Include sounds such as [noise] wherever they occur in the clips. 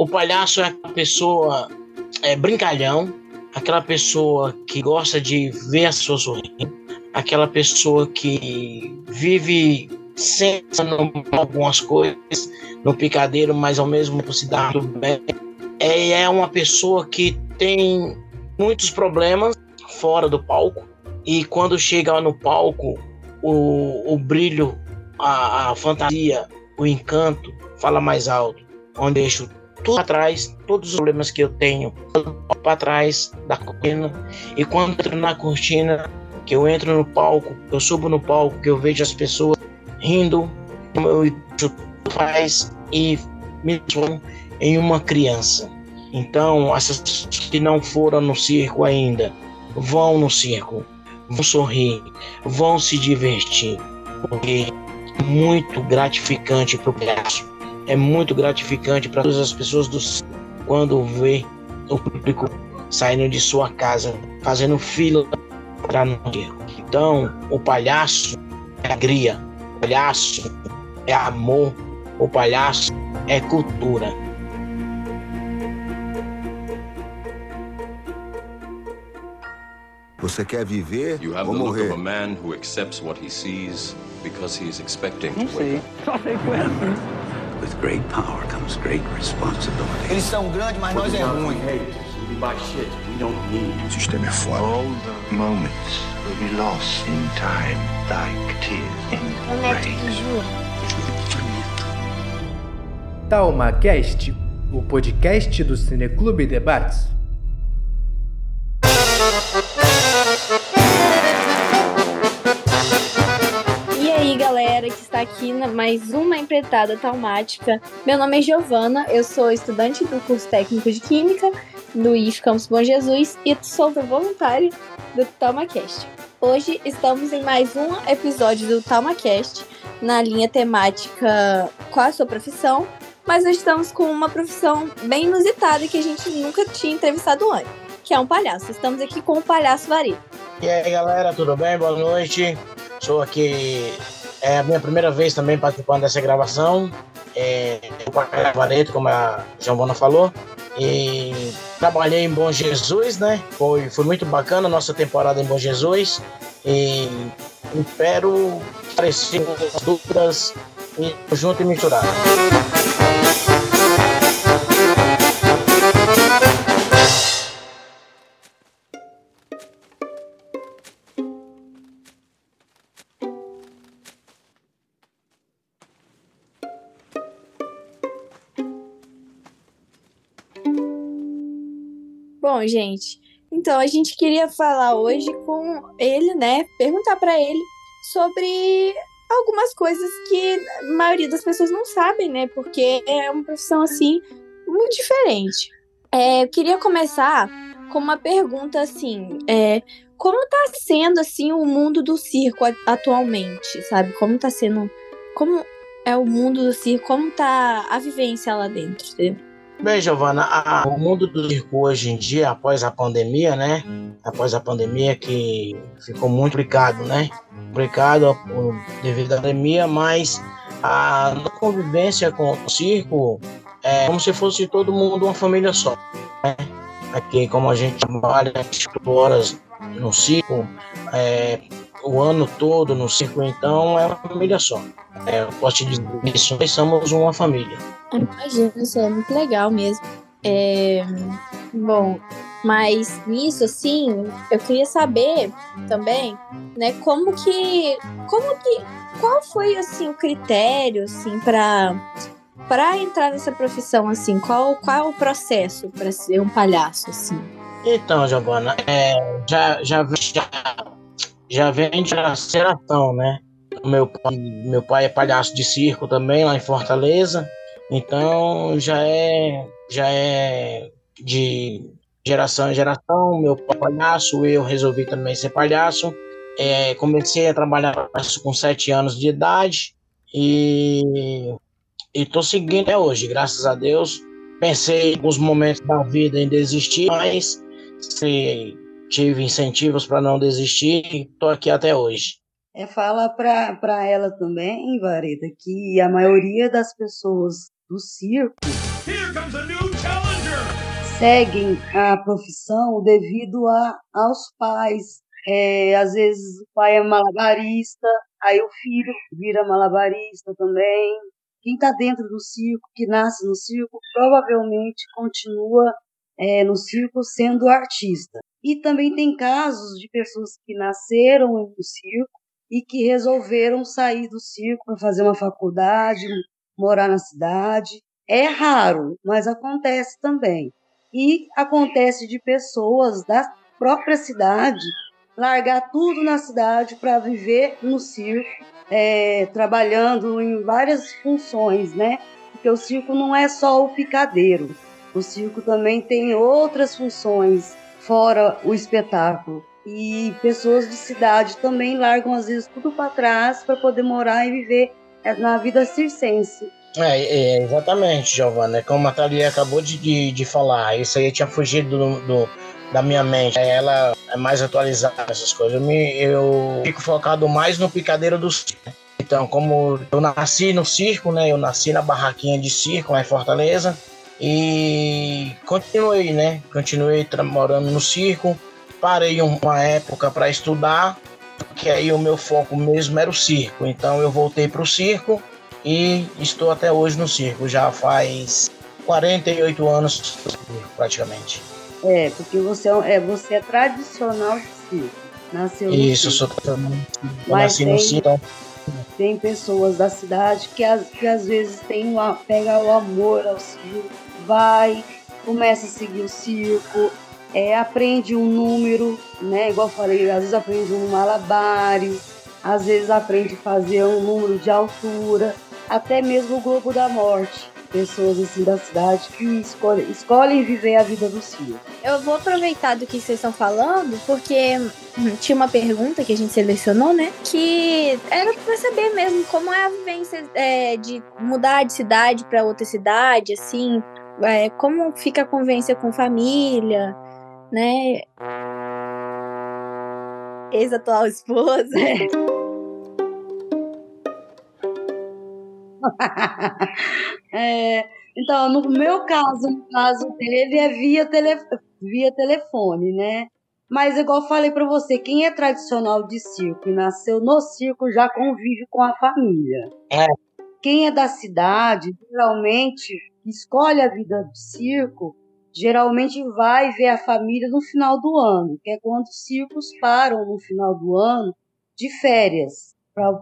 o palhaço é a pessoa é, brincalhão, aquela pessoa que gosta de ver as pessoas sorrindo, aquela pessoa que vive sentando algumas coisas no picadeiro, mas ao mesmo tempo se dá tudo bem. É, é uma pessoa que tem muitos problemas fora do palco e quando chega no palco, o, o brilho, a, a fantasia, o encanto fala mais alto, onde deixo tudo atrás, todos os problemas que eu tenho para trás da cortina e quando entro na cortina, que eu entro no palco, eu subo no palco, que eu vejo as pessoas rindo, eu faz e me transformo em uma criança. Então, essas pessoas que não foram no circo ainda, vão no circo, vão sorrir, vão se divertir, porque é muito gratificante para o palhaço, é muito gratificante para todas as pessoas do quando vê o público saindo de sua casa, fazendo fila para no circo. Então, o palhaço é alegria, o palhaço é amor, o palhaço é cultura. Você quer viver You have ou morrer? of a man who accepts what he sees because he is expecting to Não sei. up. With great power comes great responsibility. Eles são grandes, mas nós é ruim. O sistema é foda. All the moments will be lost in time, like tears in rain. TalmaCast, o podcast do Cineclube Debates. Galera que está aqui na mais uma empreitada taumática. Meu nome é Giovana, eu sou estudante do curso técnico de Química do IF Campus Bom Jesus e sou voluntária do TalmaCast. Hoje estamos em mais um episódio do TalmaCast na linha temática Qual a sua profissão? Mas hoje estamos com uma profissão bem inusitada que a gente nunca tinha entrevistado antes, que é um palhaço. Estamos aqui com o palhaço Vari. E aí, galera, tudo bem? Boa noite. Sou aqui, é a minha primeira vez também participando dessa gravação. É, eu Vareto, como a Giovana falou. E trabalhei em Bom Jesus, né? Foi, foi muito bacana a nossa temporada em Bom Jesus. E espero esclarecer as dúvidas e junto e misturado. Bom, gente, então a gente queria falar hoje com ele, né? Perguntar para ele sobre algumas coisas que a maioria das pessoas não sabem, né? Porque é uma profissão assim muito diferente. É, eu queria começar com uma pergunta assim: é, como tá sendo assim o mundo do circo atualmente, sabe? Como tá sendo, como é o mundo do circo, como tá a vivência lá dentro, entendeu? Bem, Giovana, a- o mundo do circo hoje em dia, após a pandemia, né? Após a pandemia que ficou muito complicado, né? Complicado devido à pandemia, mas a convivência com o circo é como se fosse todo mundo uma família só, né? Aqui, como a gente trabalha 24 horas no circo, é, o ano todo no circo, então é uma família só. É, eu posso te dizer isso, nós somos uma família. Imagino, isso é muito legal mesmo. É, bom, mas nisso, assim, eu queria saber também, né, como que, como que, qual foi, assim, o critério, assim, para para entrar nessa profissão, assim, qual, qual é o processo para ser um palhaço, assim? Então, Giovana, é, já, já, já, já vem de geração, né? Meu pai, meu pai é palhaço de circo também, lá em Fortaleza. Então, já é, já é de geração em geração. Meu pai é palhaço, eu resolvi também ser palhaço. É, comecei a trabalhar com sete anos de idade e estou seguindo até hoje, graças a Deus. Pensei em alguns momentos da vida em desistir, mas se tive incentivos para não desistir e estou aqui até hoje. É, fala pra, pra ela também, Vareta, que a maioria das pessoas do circo seguem a profissão devido a, aos pais. É, às vezes o pai é malabarista, aí o filho vira malabarista também. Quem está dentro do circo, que nasce no circo, provavelmente continua é, no circo sendo artista. E também tem casos de pessoas que nasceram no circo e que resolveram sair do circo para fazer uma faculdade, morar na cidade. É raro, mas acontece também. E acontece de pessoas da própria cidade largar tudo na cidade para viver no circo, é, trabalhando em várias funções, né? Porque o circo não é só o picadeiro. O circo também tem outras funções fora o espetáculo. E pessoas de cidade também largam às vezes tudo para trás para poder morar e viver é, na vida circense. É, é exatamente, Giovana. É como a Thalia acabou de, de, de, falar. Isso aí tinha fugido do, do, da minha mente. Ela é mais atualizada essas coisas. Eu, me, eu fico focado mais no picadeiro do circo. Então, como eu nasci no circo, né? Eu nasci na barraquinha de circo lá em Fortaleza. E continuei, né? Continuei morando no circo. Parei uma época para estudar, que aí o meu foco mesmo era o circo. Então eu voltei para o circo e estou até hoje no circo. Já faz 48 anos praticamente. É, porque você é, é você é tradicional de circo. Nasceu Isso, no circo. sou Mas nasci tem, no circo. Tem pessoas da cidade que, que às vezes tem uma, pega o amor ao circo, vai, começa a seguir o circo, é, aprende um número, né? Igual eu falei, às vezes aprende um malabares, às vezes aprende a fazer um número de altura, até mesmo o Globo da Morte. Pessoas assim da cidade que escolhem, escolhem viver a vida do circo. Eu vou aproveitar do que vocês estão falando, porque hum, tinha uma pergunta que a gente selecionou, né? Que era para saber mesmo como é a vivência é, de mudar de cidade para outra cidade, assim, é, como fica a convivência com família, né? Ex-atual esposa. [laughs] é, então, no meu caso, no caso dele, é via, tele, via telefone, né? Mas, igual eu falei para você, quem é tradicional de circo e nasceu no circo já convive com a família. É. Quem é da cidade, geralmente, escolhe a vida do circo, geralmente vai ver a família no final do ano, que é quando os circos param no final do ano de férias, para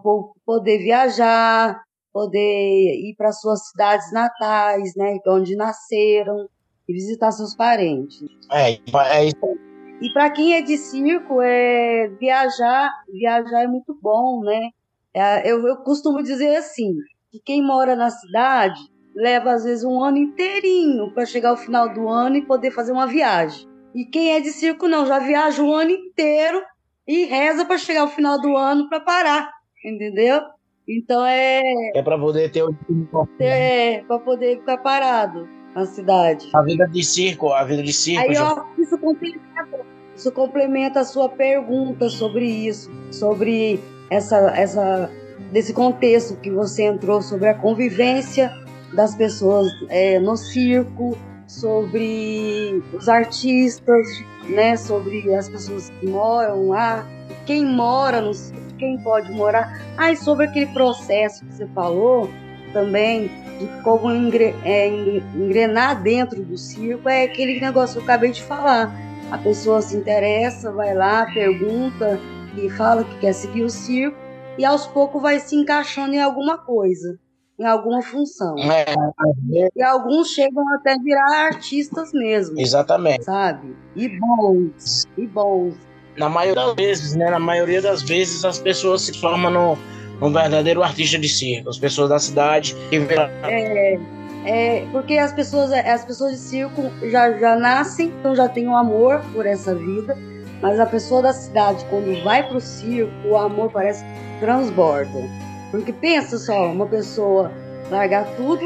poder viajar, poder ir para suas cidades natais, né, onde nasceram, e visitar seus parentes. É, é isso. E para quem é de circo, é viajar, viajar é muito bom, né? É, eu, eu costumo dizer assim, que quem mora na cidade leva às vezes um ano inteirinho para chegar ao final do ano e poder fazer uma viagem. E quem é de circo não, já viaja o ano inteiro e reza para chegar ao final do ano para parar, entendeu? Então é é para poder ter o é para poder ficar parado na cidade. A vida de circo, a vida de circo. Aí ó, isso complementa, isso complementa a sua pergunta sobre isso, sobre essa essa desse contexto que você entrou sobre a convivência das pessoas é, no circo, sobre os artistas, né, sobre as pessoas que moram lá, quem mora no circo, quem pode morar. Ah, e sobre aquele processo que você falou também, de como engre, é, engrenar dentro do circo, é aquele negócio que eu acabei de falar. A pessoa se interessa, vai lá, pergunta e fala que quer seguir o circo, e aos poucos vai se encaixando em alguma coisa em alguma função. É, e alguns chegam até virar artistas mesmo. Exatamente. Sabe? E bons, e bons. Na maioria das vezes, né? Na maioria das vezes as pessoas se formam no, no verdadeiro artista de circo. As pessoas da cidade que É, é, porque as pessoas, as pessoas de circo já, já nascem, então já têm um amor por essa vida. Mas a pessoa da cidade, quando vai pro circo, o amor parece que transborda. Porque pensa só, uma pessoa largar tudo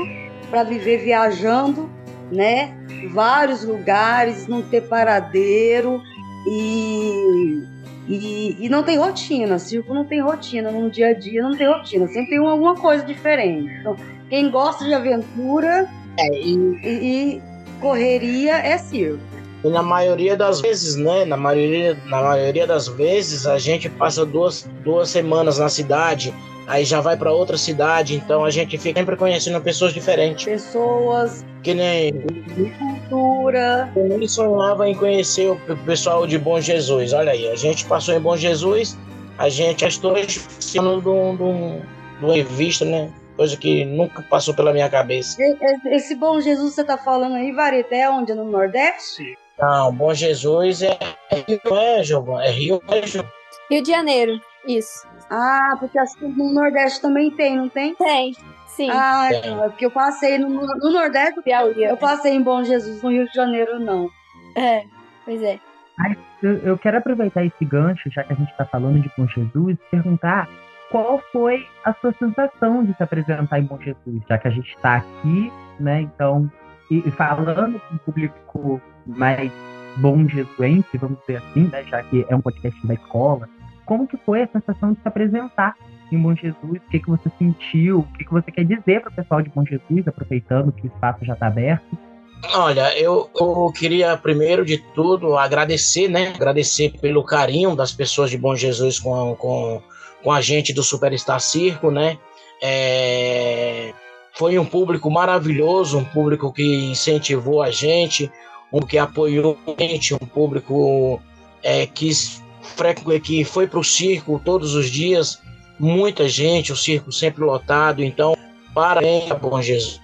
para viver viajando, né? Vários lugares, não ter paradeiro e, e, e não tem rotina. Circo não tem rotina, no dia a dia não tem rotina, sempre tem alguma coisa diferente. Então, quem gosta de aventura É, e, E, e correria é circo. e na maioria das vezes, né? Na maioria, na maioria das vezes, a gente passa duas, duas semanas na cidade, aí já vai para outra cidade, então a gente fica sempre conhecendo pessoas diferentes. Pessoas, Que nem cultura. eu nem sonhava em conhecer o pessoal de Bom Jesus. Olha aí, a gente passou em Bom Jesus, a gente estou sendo de um- de um- de uma revista, né? Coisa que nunca passou pela minha cabeça. Esse bom Jesus que você tá falando aí, Vareta, é onde? No Nordeste? Não, Bom Jesus é, é Rio, é, Giovana? É Rio, é, Giovana? Rio de Janeiro, isso. Ah, porque que no Nordeste também tem, não tem? Tem, sim. Ah, Tem. então, é porque eu passei no, no Nordeste, Piauí. eu passei em Bom Jesus, no Rio de Janeiro, não. É, pois é. Eu, eu quero aproveitar esse gancho, já que a gente está falando de Bom Jesus, e perguntar qual foi a sua sensação de se apresentar em Bom Jesus, já que a gente está aqui, né? Então, e, e falando com um público mais bom jesuense, vamos dizer assim, né? Já que é um podcast da escola, como que foi a sensação de se apresentar em Bom Jesus? O que, que você sentiu? O que, que você quer dizer para o pessoal de Bom Jesus, aproveitando que o espaço já está aberto? Olha, eu, eu queria primeiro de tudo agradecer, né? Agradecer pelo carinho das pessoas de Bom Jesus com, com, com a gente do Superstar Circo, né? É, foi um público maravilhoso, um público que incentivou a gente, um que apoiou a gente, um público é, que, que foi para o circo todos os dias, muita gente, o circo sempre lotado. Então, parabéns a Bom Jesus,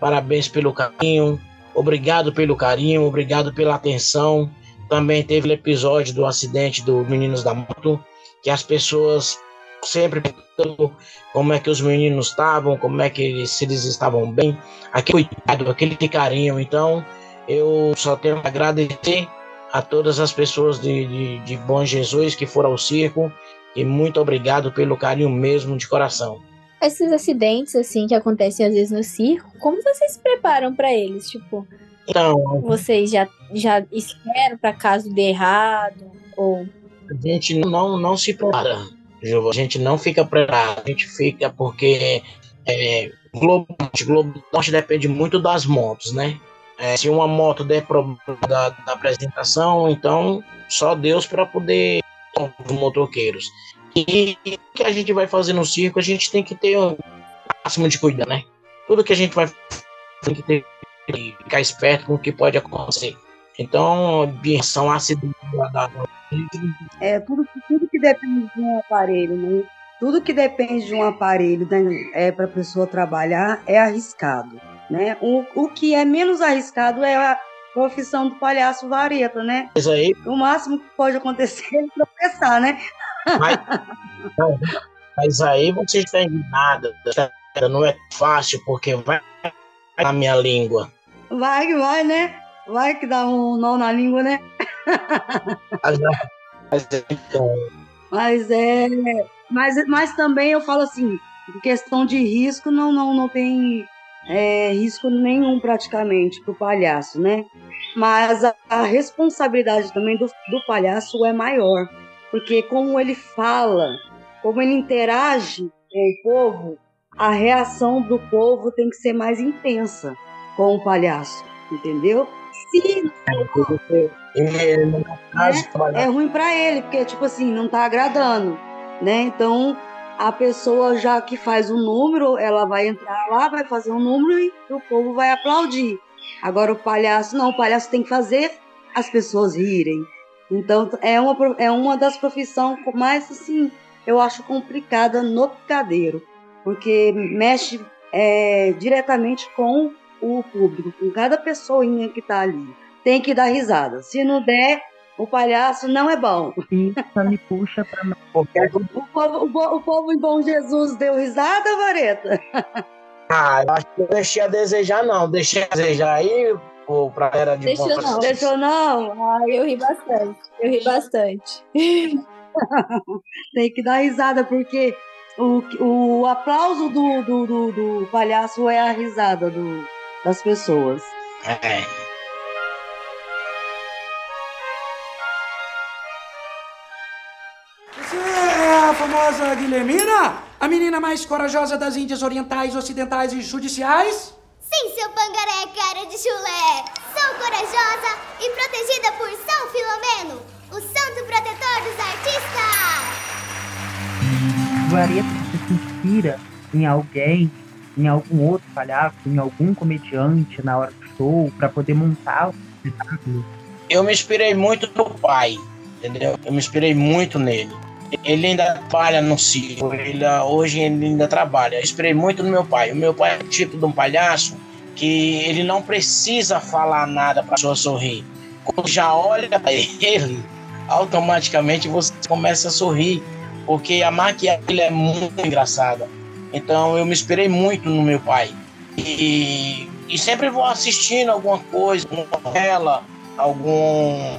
parabéns pelo carinho. Obrigado pelo carinho, obrigado pela atenção. Também teve o episódio do acidente do Meninos da Moto, que as pessoas sempre perguntando como é que os meninos estavam, como é que eles, se eles estavam bem, aquele cuidado, aquele carinho. Então, eu só tenho que agradecer a todas as pessoas de, de, de Bom Jesus que foram ao circo e muito obrigado pelo carinho mesmo de coração. Esses acidentes, assim, que acontecem às vezes no circo, como vocês se preparam pra eles? Tipo, Então, vocês já, já esperam pra caso dê errado? Ou. a gente não, não se prepara. A gente não fica preparado, a gente fica porque é, Globo, Globo Norte depende muito das motos, né? É, se uma moto der problema da, da apresentação, então só Deus para poder os motoqueiros. E o que a gente vai fazer no circo, a gente tem que ter um máximo de cuidado, né? Tudo que a gente vai fazer, tem que ter que ficar esperto com o que pode acontecer. Então, em relação a acidente da, da, É, tudo, tudo que depende de um aparelho, né? Tudo que depende de um aparelho né, é para a pessoa trabalhar é arriscado, né? O, o que é menos arriscado é a profissão do palhaço vareta, né? Mas aí, O máximo que pode acontecer é tropeçar, né? mas, mas aí você está enganada. Não é fácil, porque vai na minha língua. Vai que vai, né? Vai que dá um nó na língua, né? Mas, mas, então, Mas é. Mas, mas também eu falo assim, questão de risco, não, não, não tem é, risco nenhum praticamente pro palhaço, né? Mas a, a responsabilidade também do, do palhaço é maior. Porque como ele fala, como ele interage com o povo, a reação do povo tem que ser mais intensa com o palhaço, entendeu? Se e, no meu caso, é trabalhar ruim pra ele, porque, tipo assim, não tá agradando, né? Então, a pessoa já que faz o número, ela vai entrar lá, vai fazer um número e o povo vai aplaudir. Agora, o palhaço, não, o palhaço tem que fazer as pessoas rirem. Então, é uma, é uma das profissões mais, assim, eu acho complicada no picadeiro, porque mexe é, diretamente com o público, com cada pessoinha que tá ali. Tem que dar risada. Se não der, o palhaço não é bom. Isso me puxa para qualquer O povo, o, o povo em Bom Jesus deu risada, Vareta? Ah, eu acho que eu deixei a desejar, não. Deixei a desejar aí, pô, pra era de Deixou bom- não. Deixou não? Ai, eu ri bastante. Eu ri bastante. [laughs] Tem que dar risada, porque o, o aplauso do, do, do, do palhaço é a risada do, das pessoas. É. famosa Guilhermina? A menina mais corajosa das Índias Orientais, Ocidentais e Judiciais? Sim, seu pangaré é cara de chulé. Sou corajosa e protegida por São Filomeno, o santo protetor dos artistas. Vareta você se inspira em alguém, em algum outro palhaço, em algum comediante na hora do show, para poder montar o espetáculo? Eu me inspirei muito no pai, entendeu? Eu me inspirei muito nele. Ele ainda trabalha no circo, ele, hoje ele ainda trabalha. Eu inspirei muito no meu pai. O meu pai é o tipo de um palhaço que ele não precisa falar nada para a pessoa sorrir. Quando já olha para ele, [laughs] automaticamente você começa a sorrir, porque a maquiagem é muito engraçada. Então eu me inspirei muito no meu pai. E, e sempre vou assistindo alguma coisa, uma novela, algum,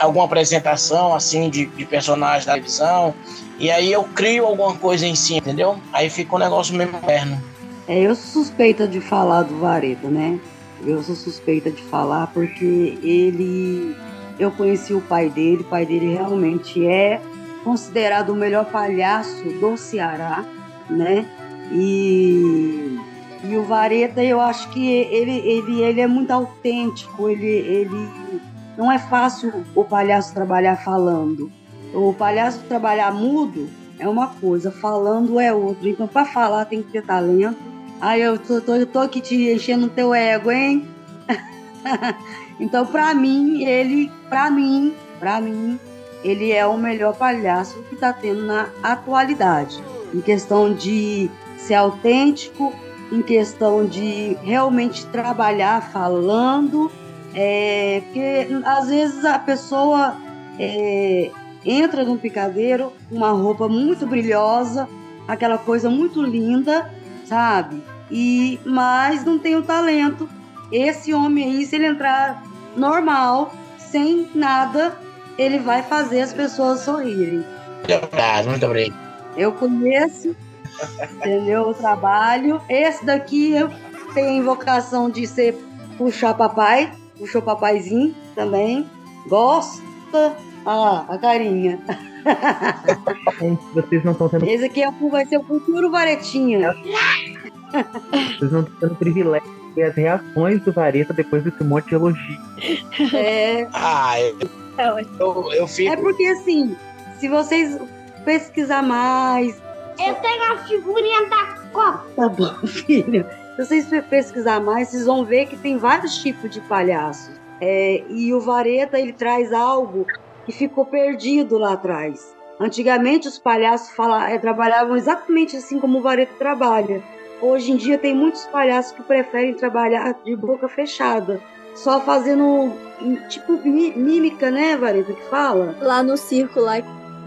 alguma apresentação assim de, de personagem da televisão. E aí eu crio alguma coisa em si, entendeu? Aí fica um negócio meio moderno. É, eu sou suspeita de falar do Vareta, né? Eu sou suspeita de falar porque ele. Eu conheci o pai dele, o pai dele realmente é considerado o melhor palhaço do Ceará, né? E, e o Vareta, eu acho que ele, ele, ele é muito autêntico, ele, ele não é fácil o palhaço trabalhar falando. O palhaço trabalhar mudo é uma coisa, falando é outra. Então, para falar tem que ter talento. Aí eu tô, tô, tô aqui te enchendo o teu ego, hein? [laughs] então, para mim, ele, para mim, para mim, ele é o melhor palhaço que tá tendo na atualidade. Em questão de ser autêntico, em questão de realmente trabalhar falando, é, porque às vezes a pessoa é, entra num picadeiro com uma roupa muito brilhosa, aquela coisa muito linda, sabe? E mas não tem o talento. Esse homem aí, se ele entrar normal, sem nada, ele vai fazer as pessoas sorrirem. Muito obrigado. Eu conheço, entendeu? O trabalho. Esse daqui eu tenho invocação de ser puxar papai, puxou papaizinho também. Gosta. Ah, a carinha. Vocês não estão tendo. Esse aqui é o, vai ser o futuro varetinho. Vocês não estão tendo privilégio de ver as reações do Vareta depois desse monte de elogio. É. Ah, eu, eu, eu fico. É porque assim, se vocês pesquisar mais. Eu tenho a figurinha da Copa. Tá bom, filho. Se vocês pesquisar mais, vocês vão ver que tem vários tipos de palhaços. É, e o Vareta ele traz algo que ficou perdido lá atrás. Antigamente os palhaços é, trabalhavam exatamente assim como o Vareta trabalha. Hoje em dia tem muitos palhaços que preferem trabalhar de boca fechada, só fazendo tipo mímica, né, Vareta, que fala? Lá no circo lá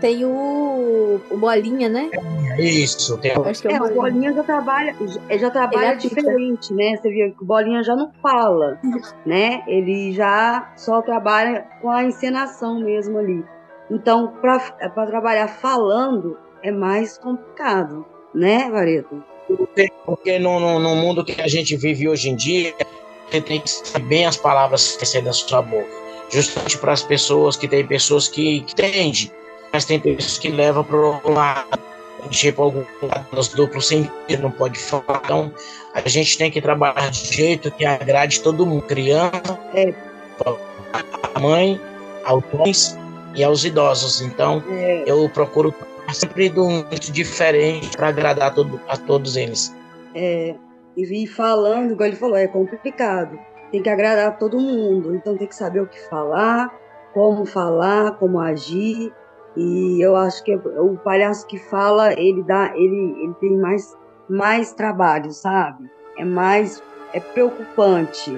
tem o, o Bolinha, né? Isso, tem Acho que é, o Bolinha já trabalha, já trabalha diferente, né? Você viu que o Bolinha já não fala, [laughs] né? Ele já só trabalha com a encenação mesmo ali. Então, para trabalhar falando é mais complicado, né, Vareto? Porque no, no, no, mundo que a gente vive hoje em dia, você tem que saber bem as palavras que saem da sua boca. Justamente para as pessoas que tem pessoas que, que entendem mas tem pessoas que levam para um lado, tipo algum lado duplo sentido, não pode falar. Então, a gente tem que trabalhar de jeito que agrade todo mundo, criança, é. a mãe, aos homens e aos idosos. Então, é. eu procuro sempre de um jeito diferente para agradar a, todo, a todos eles. É, e vir falando, igual ele falou, é complicado. Tem que agradar todo mundo, então tem que saber o que falar, como falar, como agir. E eu acho que o palhaço que fala, ele dá, ele, ele tem mais, mais trabalho, sabe? É mais, é preocupante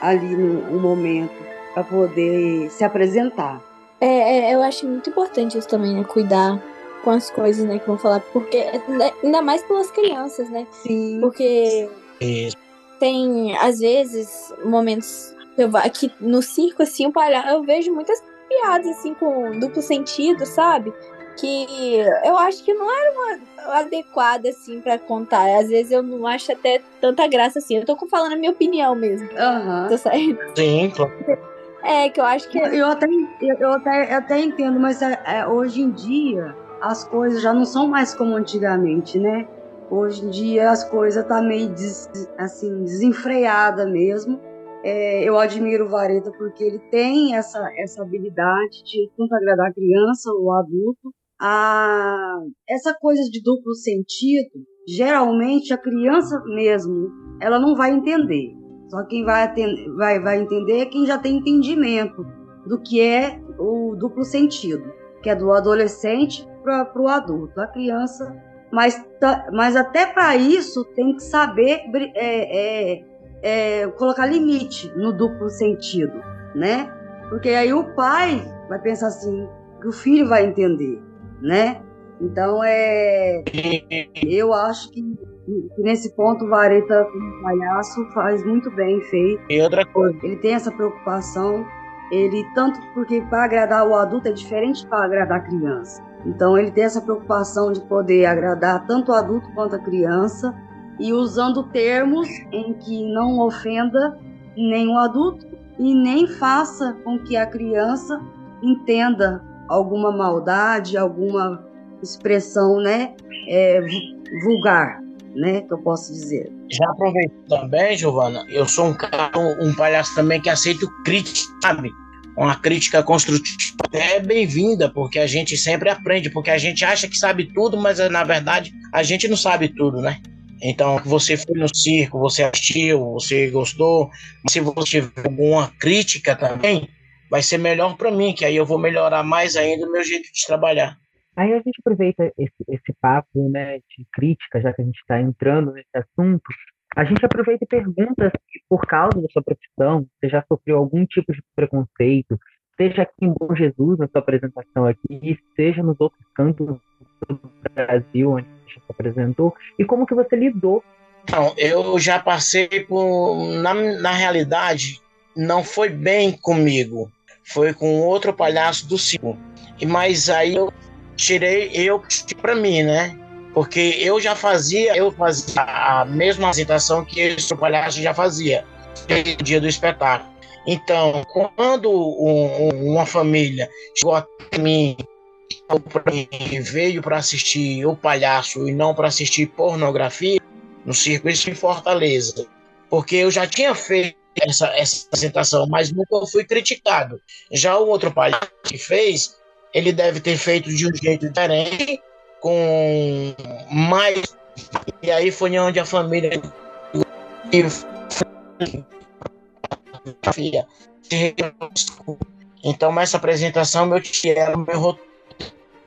ali no, no momento para poder se apresentar. É, é, eu acho muito importante isso também, né? Cuidar com as coisas, né, que vão falar, porque né, ainda mais pelas crianças, né? Sim. Porque Isso. tem às vezes momentos eu aqui no circo assim, o palhaço, eu vejo muitas piadas assim com duplo sentido, sabe? Que eu acho que não era uma adequada assim para contar. Às vezes eu não acho até tanta graça assim. Eu tô falando a minha opinião mesmo. Uhum. Tô saindo. Sim, claro. É, que eu acho que. Eu até, eu até, eu até entendo, mas é, hoje em dia as coisas já não são mais como antigamente, né? Hoje em dia as coisas tá meio des, assim desenfreada mesmo. É, eu admiro o Vareta porque ele tem essa, essa habilidade de tanto agradar a criança ou adulto. A, essa coisa de duplo sentido, geralmente a criança mesmo, ela não vai entender. Só quem vai, atender, vai, vai entender é quem já tem entendimento do que é o duplo sentido, que é do adolescente para o adulto. A criança mas, mas até para isso tem que saber é, é, é, colocar limite no duplo sentido, né? Porque aí o pai vai pensar assim, que o filho vai entender, né? Então é, eu acho que, que nesse ponto o Vareta como palhaço faz muito bem feito. E outra coisa, ele tem essa preocupação, ele tanto porque para agradar o adulto é diferente para agradar a criança. Então ele tem essa preocupação de poder agradar tanto o adulto quanto a criança e usando termos em que não ofenda o adulto e nem faça com que a criança entenda alguma maldade, alguma expressão, né, é, vulgar, né, que eu posso dizer. Já aproveito também, Giovana, eu sou um cara, um palhaço também que aceito crítica, sabe? uma crítica construtiva é bem-vinda, porque a gente sempre aprende, porque a gente acha que sabe tudo, mas na verdade a gente não sabe tudo, né? Então, você foi no circo, você assistiu, você gostou, se você tiver alguma crítica também, vai ser melhor para mim, que aí eu vou melhorar mais ainda o meu jeito de trabalhar. Aí a gente aproveita esse, esse papo né, de crítica, já que a gente está entrando nesse assunto, a gente aproveita e pergunta se, por causa da sua profissão, você já sofreu algum tipo de preconceito, seja aqui em Bom Jesus, na sua apresentação aqui, seja nos outros cantos do Brasil onde se apresentou, e como que você lidou? Não, eu já passei por... Na, na realidade, não foi bem comigo. Foi com outro palhaço do circo. Mas aí eu tirei eu para mim, né? Porque eu já fazia, eu fazia a mesma apresentação que esse palhaço já fazia no dia do espetáculo. Então, quando um, uma família chegou até mim e veio para assistir o palhaço e não para assistir pornografia no circo, isso em Fortaleza. Porque eu já tinha feito essa, essa apresentação, mas nunca fui criticado. Já o outro palhaço que fez, ele deve ter feito de um jeito diferente com mais. E aí foi onde a família. Então, essa apresentação, meu tio meu roteiro.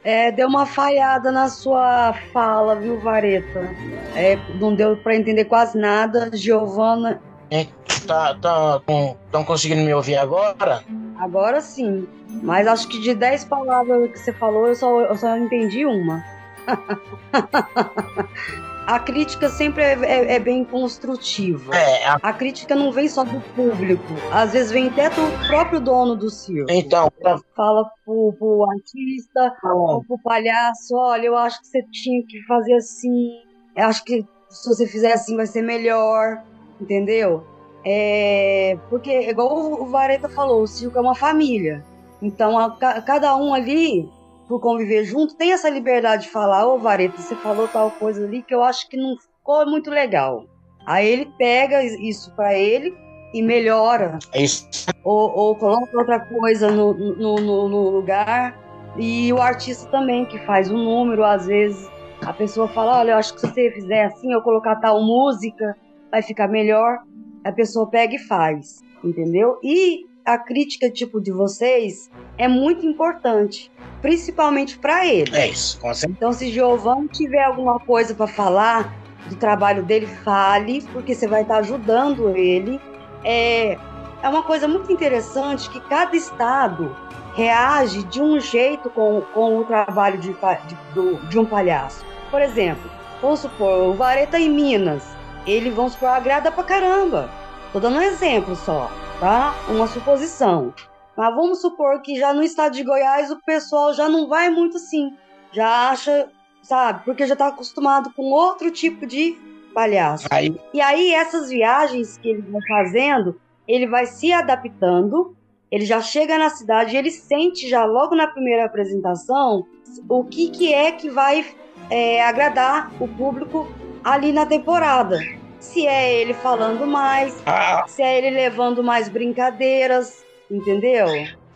É, deu uma falhada na sua fala, viu, Vareta? É, não deu para entender quase nada. Giovana. É, tá, tá, estão conseguindo me ouvir agora? Agora sim. Mas acho que de 10 palavras que você falou, eu só, eu só entendi uma. [laughs] a crítica sempre é, é, é bem construtiva. É, a... a... crítica não vem só do público, às vezes vem até do próprio dono do circo. Então, pra... fala pro, pro artista ou pro palhaço: olha, eu acho que você tinha que fazer assim, eu acho que se você fizer assim vai ser melhor, entendeu? É, porque, igual o Vareta falou, o circo é uma família. Então, a, cada um ali por conviver junto, tem essa liberdade de falar, ô Vareta, você falou tal coisa ali que eu acho que não ficou muito legal. Aí ele pega isso para ele e melhora. É isso. Ou, ou coloca outra coisa no, no, no, no, lugar. E o artista também, que faz um número, às vezes a pessoa fala, olha, eu acho que se você fizer assim, eu colocar tal música, vai ficar melhor. A pessoa pega e faz, entendeu? E a crítica tipo de vocês é muito importante, principalmente para ele. É isso. Então, se Giovanni tiver alguma coisa para falar do trabalho dele, fale, porque você vai estar tá ajudando ele. É, é uma coisa muito interessante que cada estado reage de um jeito com, com o trabalho de, de, de um palhaço. Por exemplo, vamos supor, o Vareta em Minas, ele, vamos supor, agrada pra caramba. Tô dando um exemplo só tá? Uma suposição. Mas vamos supor que já no estado de Goiás o pessoal já não vai muito assim. Já acha, sabe? Porque já tá acostumado com outro tipo de palhaço. Aí... E aí essas viagens que ele vai fazendo, ele vai se adaptando, ele já chega na cidade, ele sente já logo na primeira apresentação o que, que é que vai é, agradar o público ali na temporada. Se é ele falando mais, Ah. se é ele levando mais brincadeiras, entendeu?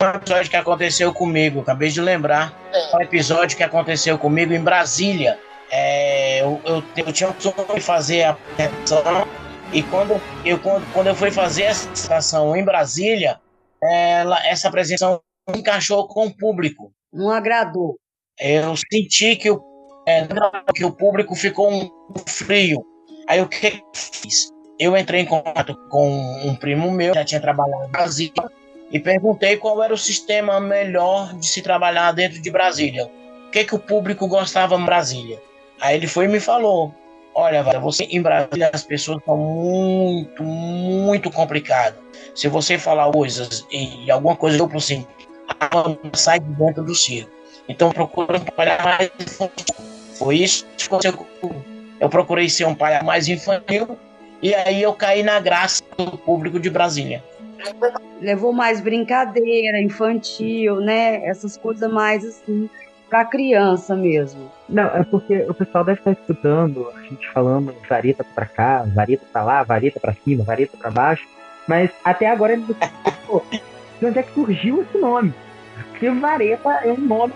Um episódio que aconteceu comigo, acabei de lembrar. Um episódio que aconteceu comigo em Brasília. É, eu, eu, eu tinha o sonho de fazer a apresentação e quando eu, quando, quando eu fui fazer essa apresentação em Brasília, ela, essa apresentação encaixou com o público. Não agradou. Eu senti que o, é, que o público ficou um frio. Aí o que eu fiz? Eu entrei em contato com um primo meu, que já tinha trabalhado em Brasília, e perguntei qual era o sistema melhor de se trabalhar dentro de Brasília. O que, que o público gostava em Brasília? Aí ele foi e me falou: Olha, você em Brasília as pessoas são muito, muito complicadas. Se você falar coisas e alguma coisa eu assim, sai de dentro do circo. Então procura trabalhar mais. Foi isso que aconteceu. Eu procurei ser um palhaço mais infantil e aí eu caí na graça do público de Brasília. Levou mais brincadeira, infantil, né? Essas coisas mais assim, pra criança mesmo. Não, é porque o pessoal deve estar escutando a gente falando vareta pra cá, vareta pra lá, vareta pra cima, vareta pra baixo, mas até agora ele não [laughs] de onde é que surgiu esse nome. Porque vareta é um nome.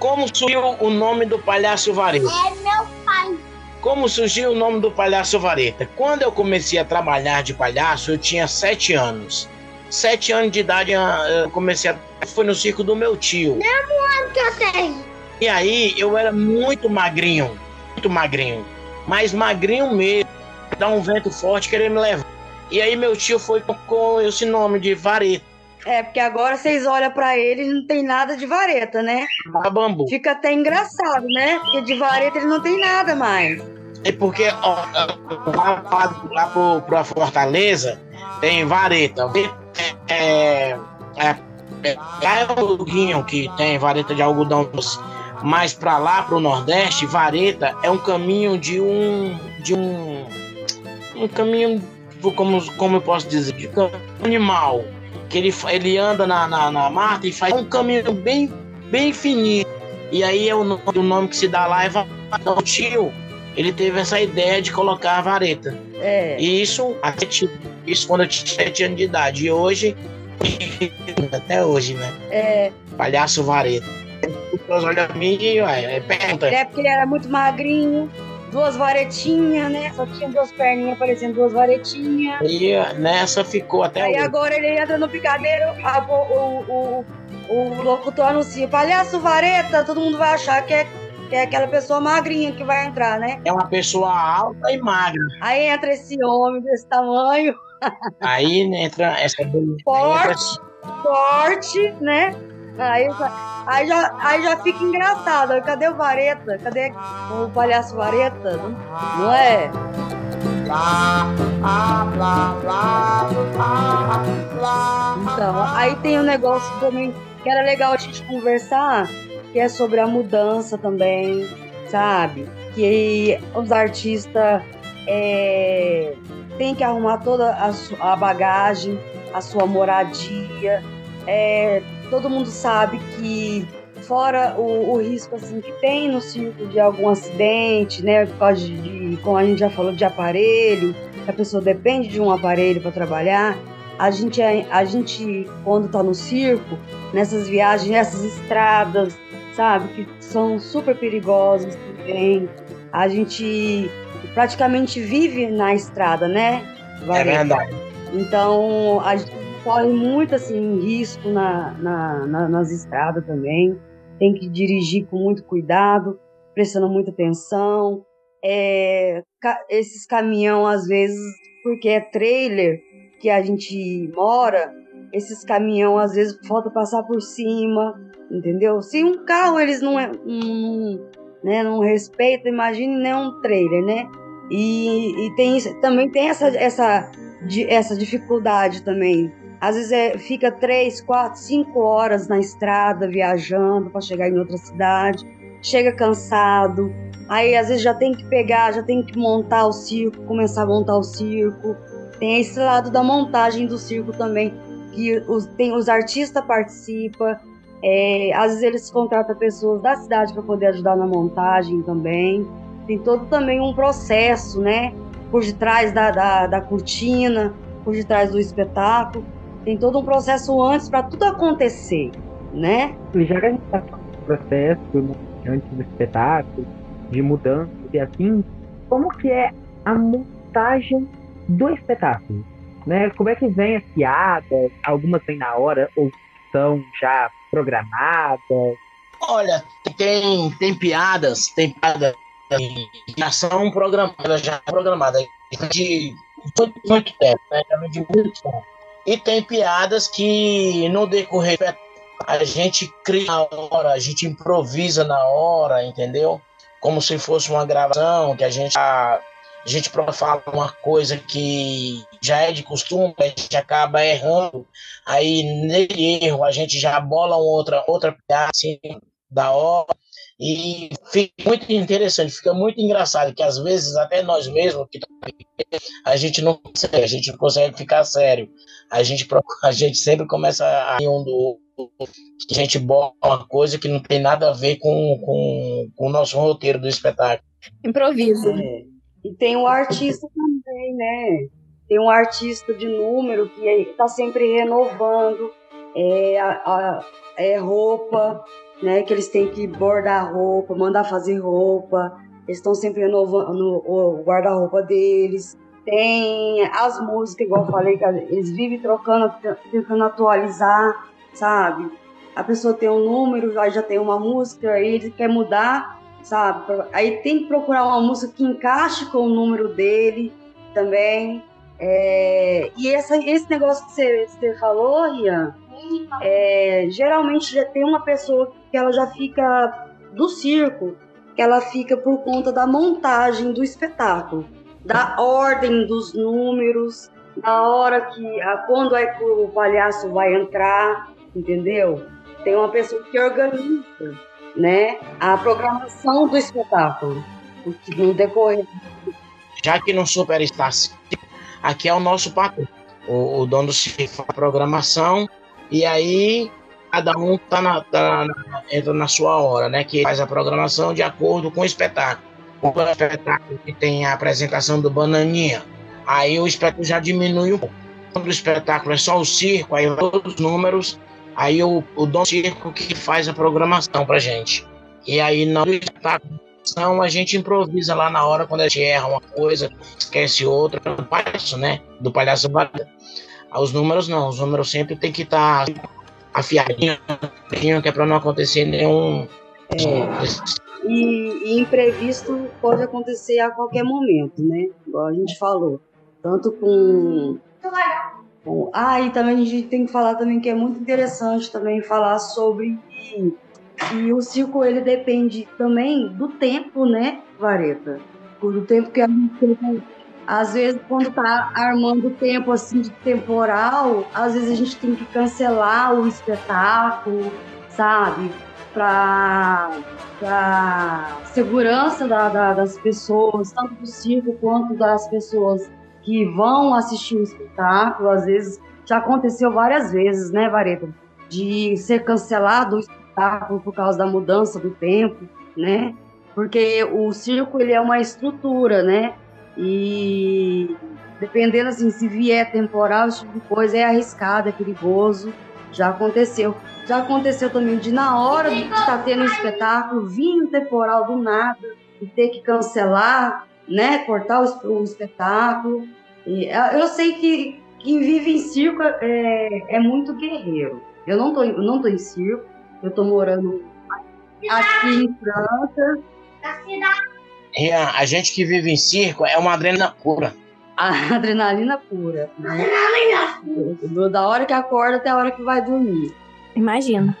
Como surgiu o nome do palhaço vareta? É meu pai. Como surgiu o nome do palhaço vareta? Quando eu comecei a trabalhar de palhaço, eu tinha sete anos. Sete anos de idade eu comecei a. Foi no circo do meu tio. Mesmo ano que eu tenho. E aí eu era muito magrinho, muito magrinho, mas magrinho mesmo, dá um vento forte querer me levar. E aí meu tio foi com esse nome de vareta. É, porque agora vocês olham pra ele e não tem nada de vareta, né? A bambu. Fica até engraçado, né? Porque de vareta ele não tem nada mais. É porque ó, lá, lá, lá pro, pra Fortaleza tem vareta. É, é, é, lá é o Guinho que tem vareta de algodão doce. Mas para lá, para o Nordeste, vareta é um caminho de um. de um. um caminho, como, como eu posso dizer, de um animal. Que ele, ele anda na, na, na mata e faz um caminho bem, bem fininho. E aí é o nome, o nome que se dá lá é vareta. O tio, ele teve essa ideia de colocar a vareta. É. E isso, até, isso quando eu tinha 7 anos de idade. E hoje, [laughs] até hoje, né? É. Palhaço vareta as pessoas olham pra mim e ué, pergunta. É porque ele era muito magrinho, duas varetinhas, né? Só tinha duas perninhas parecendo duas varetinhas. E nessa ficou até Aí agora ele entra no picadeiro, a, o, o, o, o locutor anuncia, palhaço vareta, todo mundo vai achar que é, que é aquela pessoa magrinha que vai entrar, né? É uma pessoa alta e magra. Aí entra esse homem desse tamanho. Aí entra essa forte, forte, né? Aí, aí, já, aí já fica engraçado. Cadê o Vareta? Cadê o palhaço Vareta? Não é? Então, aí tem um negócio também que era legal a gente conversar, que é sobre a mudança também, sabe? Que os artistas é, têm que arrumar toda a, a bagagem, a sua moradia. É, todo mundo sabe que fora o, o, risco assim que tem no circo de algum acidente, né, por causa de, de como a gente já falou de aparelho, a pessoa depende de um aparelho para trabalhar. A gente, a gente quando está no circo, nessas viagens, nessas estradas, sabe, que são super perigosas também. A gente praticamente vive na estrada, né? É verdade. Então, a gente corre muito assim risco na, na, na, nas estradas também. Tem que dirigir com muito cuidado, prestando muita atenção. É, ca esses caminhão às vezes, porque é trailer que a gente mora, esses caminhão às vezes falta passar por cima, entendeu? Se um carro eles não, não, né, não respeitam, imagine nem um trailer, né? E, e tem também tem essa, essa, essa dificuldade também às vezes é, fica três, quatro, cinco horas na estrada viajando para chegar em outra cidade, chega cansado, aí às vezes já tem que pegar, já tem que montar o circo, começar a montar o circo. Tem esse lado da montagem do circo também, que os, tem, os artistas participam, é, às vezes eles contratam pessoas da cidade para poder ajudar na montagem também. tem todo também um processo, né? Por detrás da, da, da cortina, por detrás do espetáculo. Tem todo um processo antes para tudo acontecer, né? E já que a gente está falando do processo né, antes do espetáculo, de mudança e assim, como que é a montagem do espetáculo? Né? Como é que vem as piadas? Algumas vêm na hora ou são já programadas? Olha, tem, tem piadas, tem piadas que já são programadas, já programadas de muito, muito tempo, né? De muito tempo. E tem piadas que no decorrer a gente cria na hora, a gente improvisa na hora, entendeu? Como se fosse uma gravação, que a gente a, a gente fala uma coisa que já é de costume, a gente acaba errando. Aí, nele erro, a gente já bola outra, outra piada assim, da hora. E fica muito interessante, fica muito engraçado, que às vezes até nós mesmos, que a gente não consegue, a gente não consegue ficar sério. A gente, [laughs] a gente sempre começa a ir um do outro, a gente bota uma coisa que não tem nada a ver com, com, com o nosso roteiro do espetáculo. Improviso. É. E tem o artista também, né? Tem um artista de número que está sempre renovando é, a, a é, roupa, né? Que eles têm que bordar roupa, mandar fazer roupa. Eles estão sempre renovando o guarda-roupa deles. Tem as músicas, igual eu falei, que eles vivem trocando, tentando atualizar, sabe? A pessoa tem um número, aí já tem uma música, aí ele quer mudar, sabe? Aí tem que procurar uma música que encaixe com o número dele também. É... e essa, esse negócio que você, você falou, Ian, é, geralmente já tem uma pessoa que ela já fica do circo, que ela fica por conta da montagem do espetáculo, da ordem dos números, da hora que, a, quando é que o palhaço vai entrar, entendeu? Tem uma pessoa que organiza, né, a programação do espetáculo, no decorrer. Já que no Superstar aqui é o nosso patrão, o, o dono do circo, a programação e aí cada um tá na, tá na, entra na sua hora, né? Que faz a programação de acordo com o espetáculo. O espetáculo que tem a apresentação do Bananinha, aí o espetáculo já diminui um pouco. Quando o espetáculo é só o circo, aí todos os números, aí o, o do circo que faz a programação pra gente. E aí na espetáculo a gente improvisa lá na hora quando a gente erra uma coisa, esquece outra, do palhaço, né? Do palhaço batata. Os números não, os números sempre tem que estar tá afiadinho, que é para não acontecer nenhum. É. E, e, imprevisto pode acontecer a qualquer momento, né? Igual a gente falou. Tanto com. com ah, e também a gente tem que falar também que é muito interessante também falar sobre e o circo ele depende também do tempo, né, Vareta? Do tempo que a gente às vezes, quando tá armando tempo assim de temporal, às vezes a gente tem que cancelar o espetáculo, sabe? Para a segurança da, da, das pessoas, tanto do circo quanto das pessoas que vão assistir o espetáculo. Às vezes, já aconteceu várias vezes, né, Vareta? De ser cancelado o espetáculo por causa da mudança do tempo, né? Porque o circo ele é uma estrutura, né? E dependendo assim, se vier temporal, esse tipo de coisa é arriscado, é perigoso. Já aconteceu. Já aconteceu também de na hora de estar tendo um espetáculo, vir um temporal do nada e ter que cancelar, né? Cortar o, espetáculo. E, é, eu sei que quem vive em circo é, é muito guerreiro. Eu não tô, não tô em circo, eu tô morando aqui em França. Rian, a gente que vive em circo é uma adrenalina pura. A adrenalina pura. Né? Adrenalina Da hora que acorda até a hora que vai dormir. Imagina.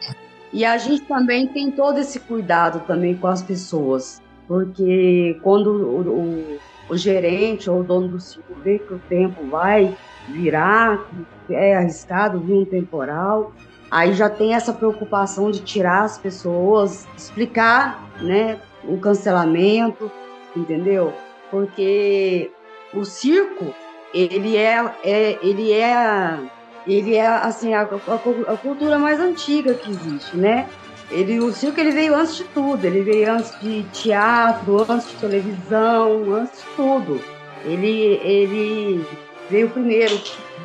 E a gente também tem todo esse cuidado também com as pessoas. Porque quando o, o, o gerente ou o dono do circo vê que o tempo vai virar, que é arriscado vir um temporal, aí já tem essa preocupação de tirar as pessoas, explicar, né, o cancelamento, entendeu? Porque o circo, ele é, é ele é, ele é assim a, a, a, cultura mais antiga que existe, né? Ele, o circo ele veio antes de tudo. Ele veio antes de teatro, antes de televisão, antes de tudo. Ele, ele veio primeiro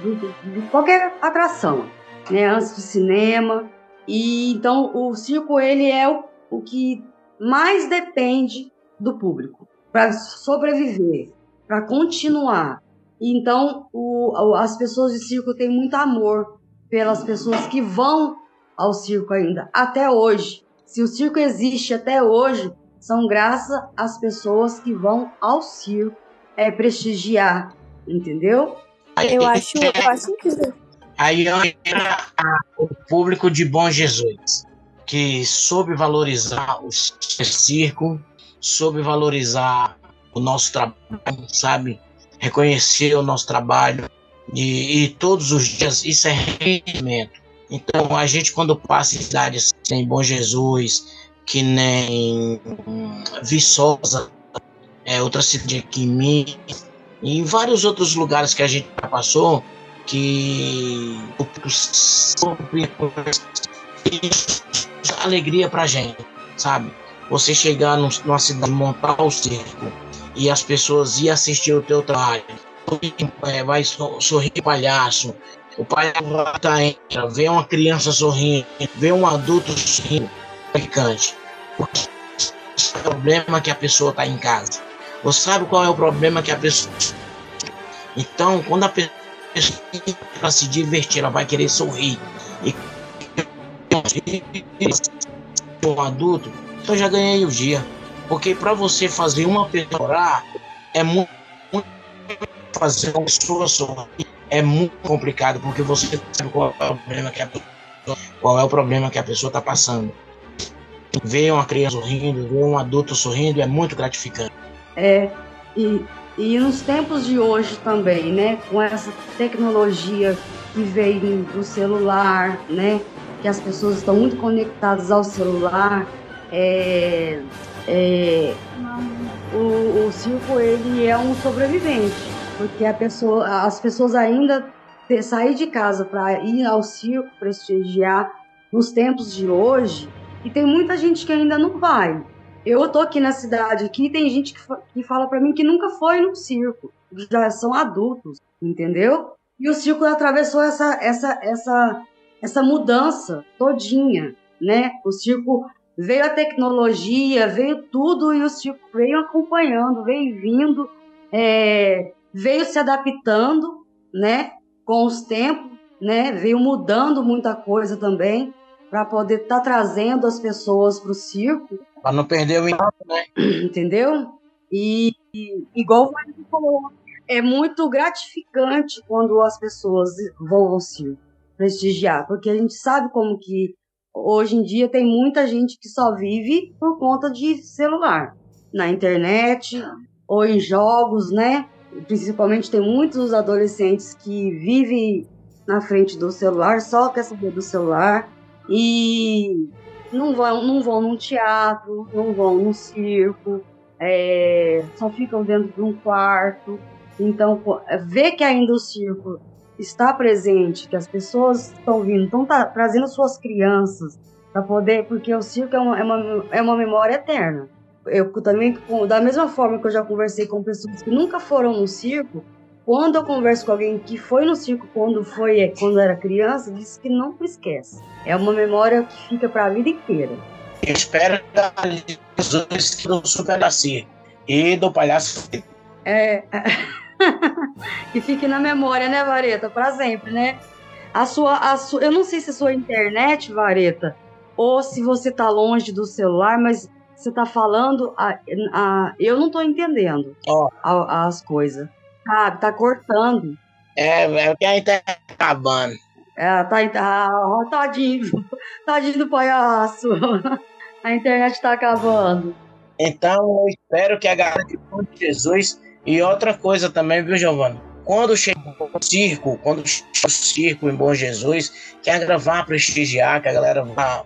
de, de qualquer atração, né? Antes de cinema. E então o circo ele é o, o que mais depende do público para sobreviver, para continuar. Então o, as pessoas de circo têm muito amor pelas pessoas que vão ao circo ainda, até hoje. Se o circo existe até hoje, são graças às pessoas que vão ao circo é, prestigiar, entendeu? Eu acho, eu acho incrível. Aí entra o público de Bom Jesus, que soube valorizar o circo, soube valorizar o nosso trabalho, sabe? Reconhecer o nosso trabalho e, e todos os dias isso é rendimento. Então a gente quando passa em cidades sem Bom Jesus, que nem Viçosa, é, outra cidade aqui em Minas, e em vários outros lugares que a gente passou, que sobre alegria pra gente, sabe? Você chegar numa cidade, montar o circo e as pessoas ir assistir o teu trabalho, é, vai sorrir palhaço, o palhaço tá entra, vê uma criança sorrindo, vê um adulto sorrindo, picante. O problema que a pessoa tá em casa. Você sabe qual é o problema que a pessoa. Então, quando a pessoa para se divertir, ela vai querer sorrir. E um adulto, eu já ganhei o dia. Porque para você fazer uma pessoa orar, é muito, muito fazer uma pessoa sorrir é muito complicado porque você sabe qual é o problema que a pessoa, qual é o problema que a pessoa está passando. Ver uma criança sorrindo, ver um adulto sorrindo é muito gratificante. É, e, e nos tempos de hoje também, né, com essa tecnologia que veio do celular, né, que as pessoas estão muito conectadas ao celular, é, é, o, o circo ele é um sobrevivente, porque a pessoa, as pessoas ainda sair de casa para ir ao circo prestigiar nos tempos de hoje, e tem muita gente que ainda não vai. Eu tô aqui na cidade, aqui tem gente que, que fala para mim que nunca foi num circo, já são adultos, entendeu? E o circo atravessou essa essa essa essa mudança todinha, né? O circo veio a tecnologia, veio tudo e o circo veio acompanhando, veio vindo, é, veio se adaptando, né? Com os tempos, né? Veio mudando muita coisa também para poder estar tá trazendo as pessoas para o circo para não perder o encanto, [clears throat] né? Entendeu? E, e igual o falou, é muito gratificante quando as pessoas vão ao circo prestigiar, porque a gente sabe como que hoje em dia tem muita gente que só vive por conta de celular, na internet ou em jogos, né? Principalmente tem muitos adolescentes que vivem na frente do celular, só quer saber do celular e não vão, não vão num teatro, não vão num circo, é, só ficam dentro de um quarto. Então, ver que ainda o circo está presente, que as pessoas estão vindo, estão tá, trazendo suas crianças para poder, porque o circo é uma, é uma, é uma memória eterna. Eu também, da mesma forma que eu já conversei com pessoas que nunca foram no circo, quando eu converso com alguém que foi no circo quando foi quando era criança, diz que não esquece. É uma memória que fica para a vida inteira. Eu espero que Jesus que não supera circo e do palhaço. É. [laughs] que [laughs] fique na memória, né, Vareta? Para sempre, né? A sua, a sua, eu não sei se é sua internet, Vareta, ou se você tá longe do celular, mas você tá falando, a, a, eu não tô entendendo oh. a, as coisas. Ah, tá cortando. É, é que a gente tá acabando. É, tá, tá, tadinho, [laughs] tadinho do palhaço. [laughs] A internet tá acabando. Então, eu espero que a galera de Jesus. E outra coisa também, viu, Giovanni? Quando chega o circo, quando chega o circo em Bom Jesus, quer gravar, prestigiar, que a galera vá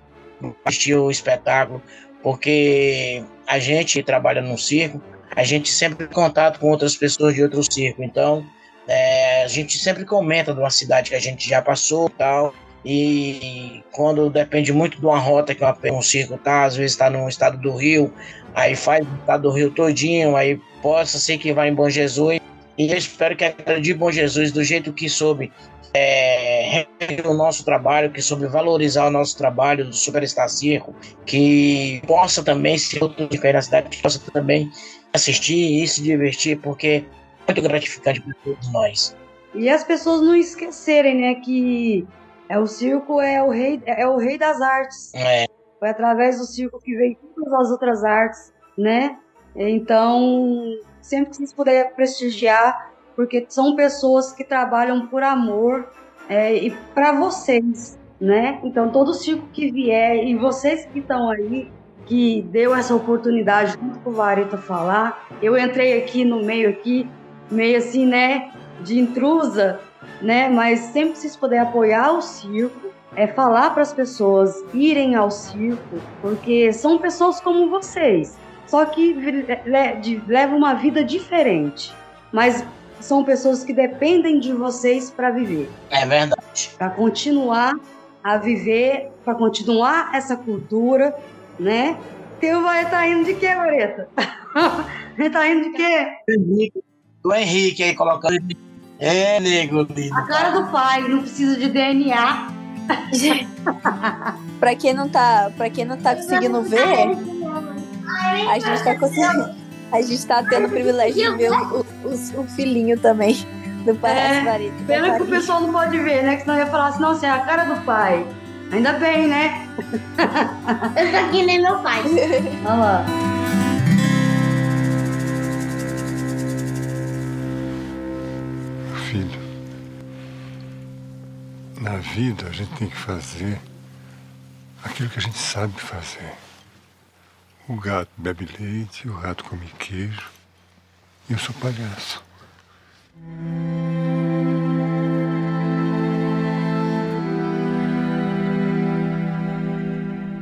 assistir o espetáculo, porque a gente trabalha no circo, a gente sempre tem contato com outras pessoas de outro circo. Então, é, a gente sempre comenta de uma cidade que a gente já passou tal. e quando depende muito de uma rota que uma, um circo tá, às vezes está no estado do Rio, aí faz o estado do Rio todinho, aí possa ser que vá em Bom Jesus. E eu espero que a de Bom Jesus, do jeito que soube é, o nosso trabalho, que soube valorizar o nosso trabalho do Superstar Circo, que possa também ser outro diferente na cidade, que possa também assistir e se divertir, porque é muito gratificante para todos nós. E as pessoas não esquecerem, né, que é o circo é o rei é o rei das artes. É. Foi através do circo que veio todas as outras artes, né? Então, sempre que vocês puderem prestigiar, porque são pessoas que trabalham por amor é, e para vocês, né? Então, todo circo que vier e vocês que estão aí, que deu essa oportunidade junto com o Vareta falar, eu entrei aqui no meio aqui, meio assim, né, de intrusa, né? Mas sempre vocês puderem apoiar o circo, é falar para as pessoas irem ao circo, porque são pessoas como vocês só que leva uma vida diferente. Mas são pessoas que dependem de vocês para viver. É verdade. Para continuar a viver, para continuar essa cultura, né? Teu vai estar tá indo de quê, Mareta? Ele [laughs] tá indo de quê? O Henrique aí colocando. É, nego. A cara do pai, não precisa de DNA. [laughs] para quem não tá, para quem não tá conseguindo ver, a gente tá conseguindo. A gente tá tendo o privilégio de ver o, o, o filhinho também do pai é, Pena que o pessoal não pode ver, né? Que senão ia falar assim, não, você é a cara do pai. Ainda bem, né? [laughs] Eu tô aqui nem meu pai. Olha lá. Filho, na vida a gente tem que fazer aquilo que a gente sabe fazer. O gato bebe leite, o rato come queijo. Eu sou palhaço.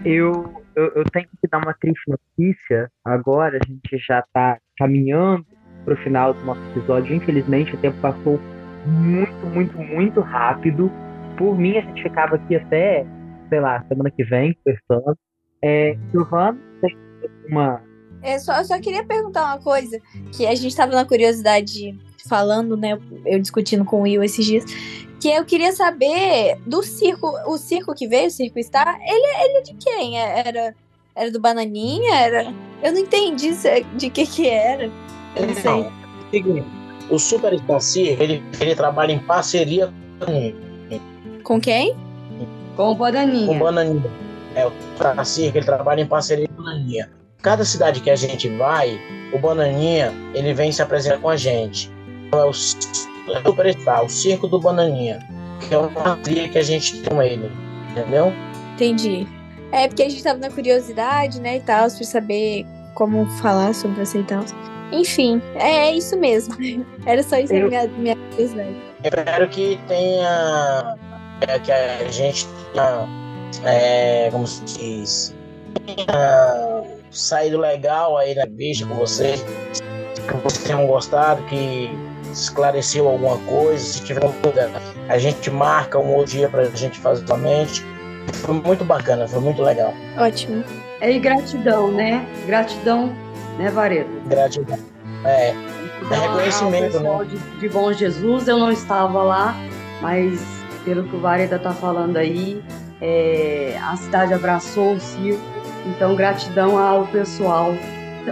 Eu, eu, eu, tenho que dar uma triste notícia. Agora a gente já está caminhando para o final do nosso episódio. Infelizmente, o tempo passou muito, muito, muito rápido. Por mim, a gente ficava aqui até, sei lá, semana que vem, conversando. É, Silvano, tem uma. É, só, eu só queria perguntar uma coisa, que a gente estava na curiosidade falando, né? Eu discutindo com o Will esses dias. Que eu queria saber do circo, o circo que veio, o circo Star, ele, ele é de quem? É, era, era do Bananinha? Era. Eu não entendi de que que era. Eu não sei. Seguinte, o Superstar Circo, ele, ele trabalha em parceria com Com quem? Com o Bananinha. Com o Bananinha. É, o Circo, ele trabalha em parceria com o Bananinha. Cada cidade que a gente vai, o Bananinha, ele vem se apresentar com a gente. Então, é o Superstar, o Circo do Bananinha, que é uma trilha que a gente tem com ele, entendeu? Entendi. É porque a gente tava na curiosidade, né, e tal, pra saber como falar sobre você e tal. Enfim, é isso mesmo. [laughs] Era só isso Eu... a minha, minha curiosidade. Espero que tenha. É, que a gente tenha. É, como se diz? Tenha saído legal aí na vista com vocês. Que vocês tenham gostado, que esclareceu alguma coisa. Se tiver dúvida, a gente marca um outro dia pra gente fazer somente. Foi muito bacana, foi muito legal. Ótimo. É, e gratidão, né? Gratidão, né, Varedo? Gratidão. É. É reconhecimento, né? De, de Bom Jesus, eu não estava lá, mas pelo que o Vareda tá falando aí, é, a cidade abraçou o circo então, gratidão ao pessoal.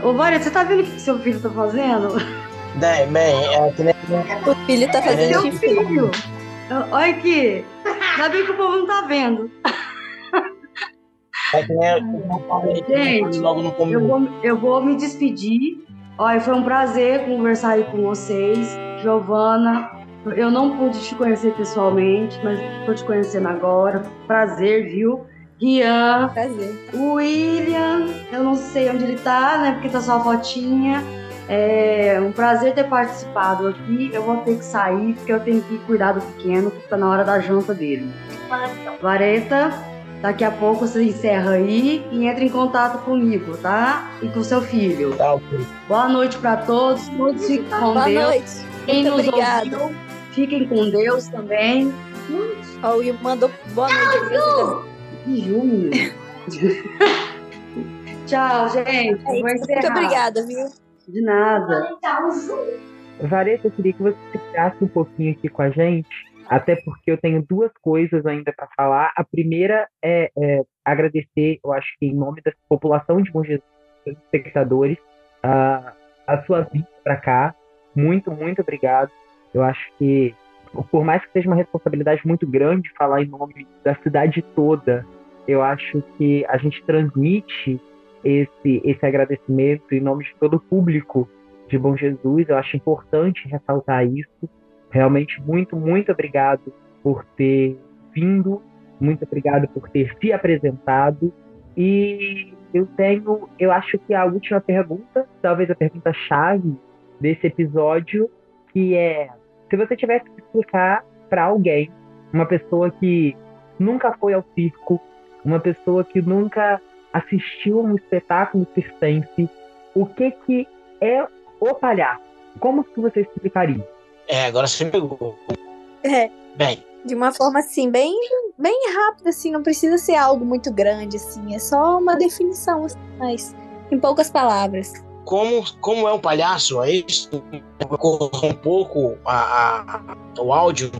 Ô, Varia, você tá vendo o que seu filho tá fazendo? Bem, bem, é que nem... O filho tá fazendo é seu filho. Olha aqui. Ainda bem que o povo não tá vendo. É que nem Gente, eu vou, eu vou me despedir. Olha, foi um prazer conversar aí com vocês. Giovana, eu não pude te conhecer pessoalmente, mas estou te conhecendo agora. Prazer, viu? Rian. Prazer. O William, eu não sei onde ele tá, né? Porque tá só a fotinha. É um prazer ter participado aqui. Eu vou ter que sair, porque eu tenho que cuidar do pequeno, que tá na hora da janta dele. Vareta, daqui a pouco você encerra aí e entra em contato comigo, tá? E com seu filho. Tá, ok. Boa noite para todos. Todos fiquem com Boa Deus. noite. Quem Muito nos obrigado. ouviu, Fiquem com Deus também. Ó, o Will mandou boa noite. Que junho. Tchau, gente. Vou Muito obrigada, viu? De nada. Vareta, eu queria que você ficasse um pouquinho aqui com a gente, até porque eu tenho duas coisas ainda para falar. A primeira é, é agradecer, eu acho que em nome da população de Bom Jesus, dos espectadores, a, a sua vinda para cá. Muito, muito obrigado. Eu acho que, por mais que seja uma responsabilidade muito grande falar em nome da cidade toda, eu acho que a gente transmite esse, esse agradecimento em nome de todo o público de Bom Jesus. Eu acho importante ressaltar isso. Realmente, muito, muito obrigado por ter vindo, muito obrigado por ter se apresentado. E eu tenho, eu acho que a última pergunta, talvez a pergunta chave desse episódio, que é: se você tivesse que explicar para alguém, uma pessoa que nunca foi ao circo, uma pessoa que nunca assistiu a um espetáculo circense, o que que é o palhaço? Como que você explicaria? É, agora você pegou. É, Bem, de uma forma assim, bem, bem rápida, assim, não precisa ser algo muito grande, assim, é só uma definição, assim, mas em poucas palavras. como, como é um palhaço, é isso? Um pouco a, a- o áudio.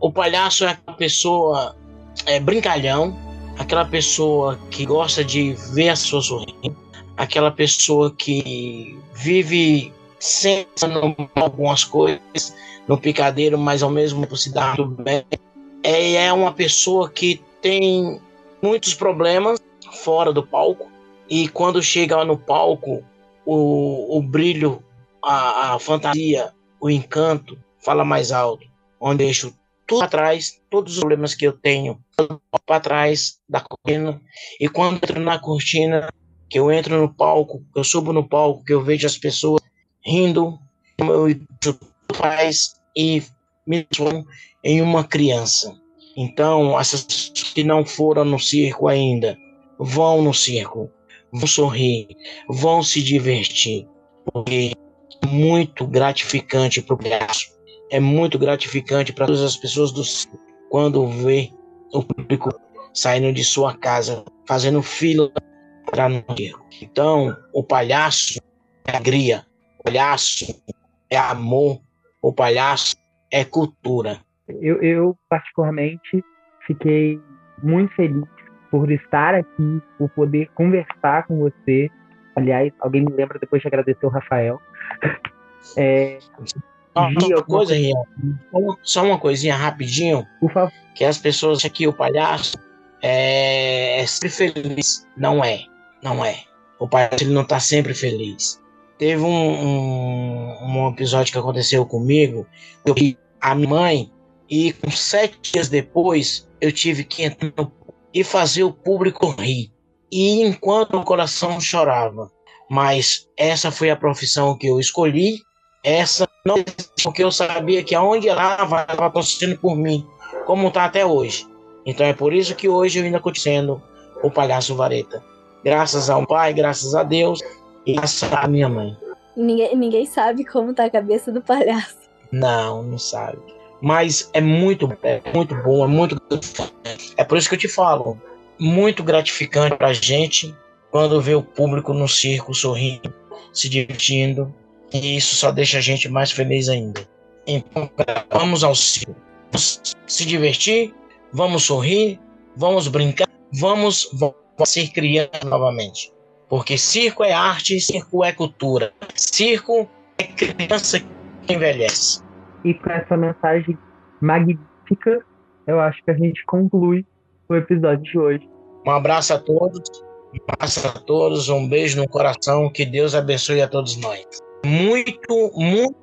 O palhaço é aquela pessoa é, brincalhão, aquela pessoa que gosta de ver as pessoas sorrindo, aquela pessoa que vive em algumas coisas no picadeiro, mas ao mesmo tempo se dá muito bem. É, é uma pessoa que tem muitos problemas fora do palco e quando chega no palco, o, o brilho, a, a fantasia, o encanto fala mais alto, onde eu deixo tudo atrás, todos os problemas que eu tenho para trás da cortina. E quando entro na cortina, que eu entro no palco, eu subo no palco, que eu vejo as pessoas rindo, eu faz e me transformo em uma criança. Então, essas pessoas que não foram no circo ainda, vão no circo, vão sorrir, vão se divertir, porque é muito gratificante para o palhaço. É muito gratificante para todas as pessoas do quando vê o público saindo de sua casa, fazendo fila para circo. Então, o palhaço é alegria, o palhaço é amor, o palhaço é cultura. Eu, eu, particularmente, fiquei muito feliz por estar aqui, por poder conversar com você. Aliás, alguém me lembra depois de agradecer o Rafael. [laughs] É, Só Gi, uma coisa, Rian. Só uma- Só uma coisinha rapidinho. por favor. que as pessoas acham que o palhaço é, é sempre feliz. Não é, não é. O palhaço ele não tá sempre feliz. Teve um, um, um episódio que aconteceu comigo, eu vi a minha mãe e com sete dias depois eu tive que entrar no- e fazer o público rir. E enquanto o coração chorava. Mas essa foi a profissão que eu escolhi. Essa não porque eu sabia que aonde ela estava torcendo por mim como está até hoje. Então é por isso que hoje eu ainda continuo o palhaço vareta. Graças ao pai, graças a Deus e graças à minha mãe. Ninguém, ninguém sabe como tá a cabeça do palhaço. Não, não sabe. Mas é muito, é muito bom, é muito gratificante. É por isso que eu te falo. Muito gratificante pra gente quando vê o público no circo sorrindo, se divertindo. E isso só deixa a gente mais feliz ainda. Então, vamos ao circo. Vamos se divertir, vamos sorrir, vamos brincar, vamos, vamos ser criança novamente. Porque circo é arte, circo é cultura. Circo é criança que envelhece. E com essa mensagem magnífica, eu acho que a gente conclui o episódio de hoje. Um abraço a todos. Um abraço a todos. Um beijo no coração. Que Deus abençoe a todos nós. Muito, muito,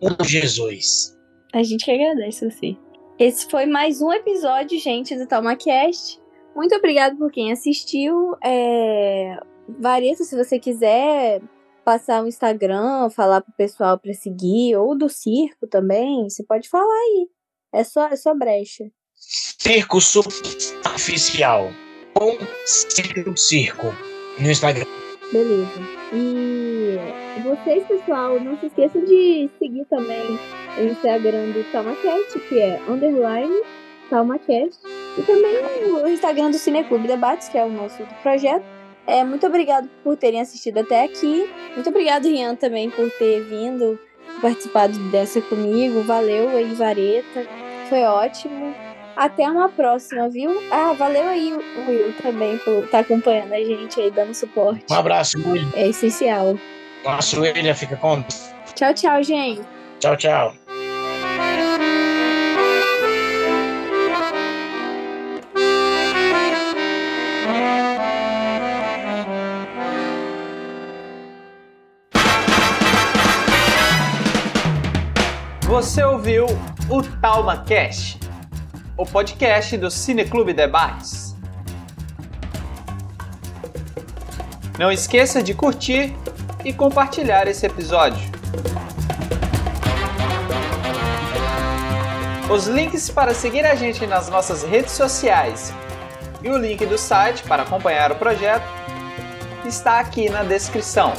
muito Jesus. A gente que agradece você. Esse foi mais um episódio, gente, do TalmaCast. Muito obrigado por quem assistiu. É... Vareta, se você quiser passar o Instagram, falar pro pessoal pra seguir, ou do circo também, você pode falar aí. É só, é só brecha. Circo Superficial. Com Circo Circo. No Instagram. Beleza. E vocês, pessoal, não se esqueçam de seguir também o Instagram do TalmaCast, que é underline TalmaCast. E também o Instagram do Cineclube Debates, que é o nosso projeto. É, muito obrigado por terem assistido até aqui. Muito obrigado, Rian, também, por ter vindo participado dessa comigo. Valeu aí, Vareta. Foi ótimo. Até uma próxima, viu? Ah, valeu aí, Will, também, por estar tá acompanhando a gente aí, dando suporte. Um abraço, Will. É essencial. Nossa, William, fica com. Tchau, tchau, gente. Tchau, tchau. Você ouviu o Talma Cast, o podcast do Cineclube Debates. Não esqueça de curtir e compartilhar esse episódio. Os links para seguir a gente nas nossas redes sociais e o link do site para acompanhar o projeto está aqui na descrição.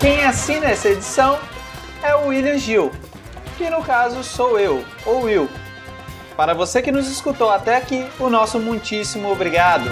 Quem assina essa edição é o William Gil, que no caso sou eu, ou Will. Para você que nos escutou até aqui, o nosso muitíssimo obrigado.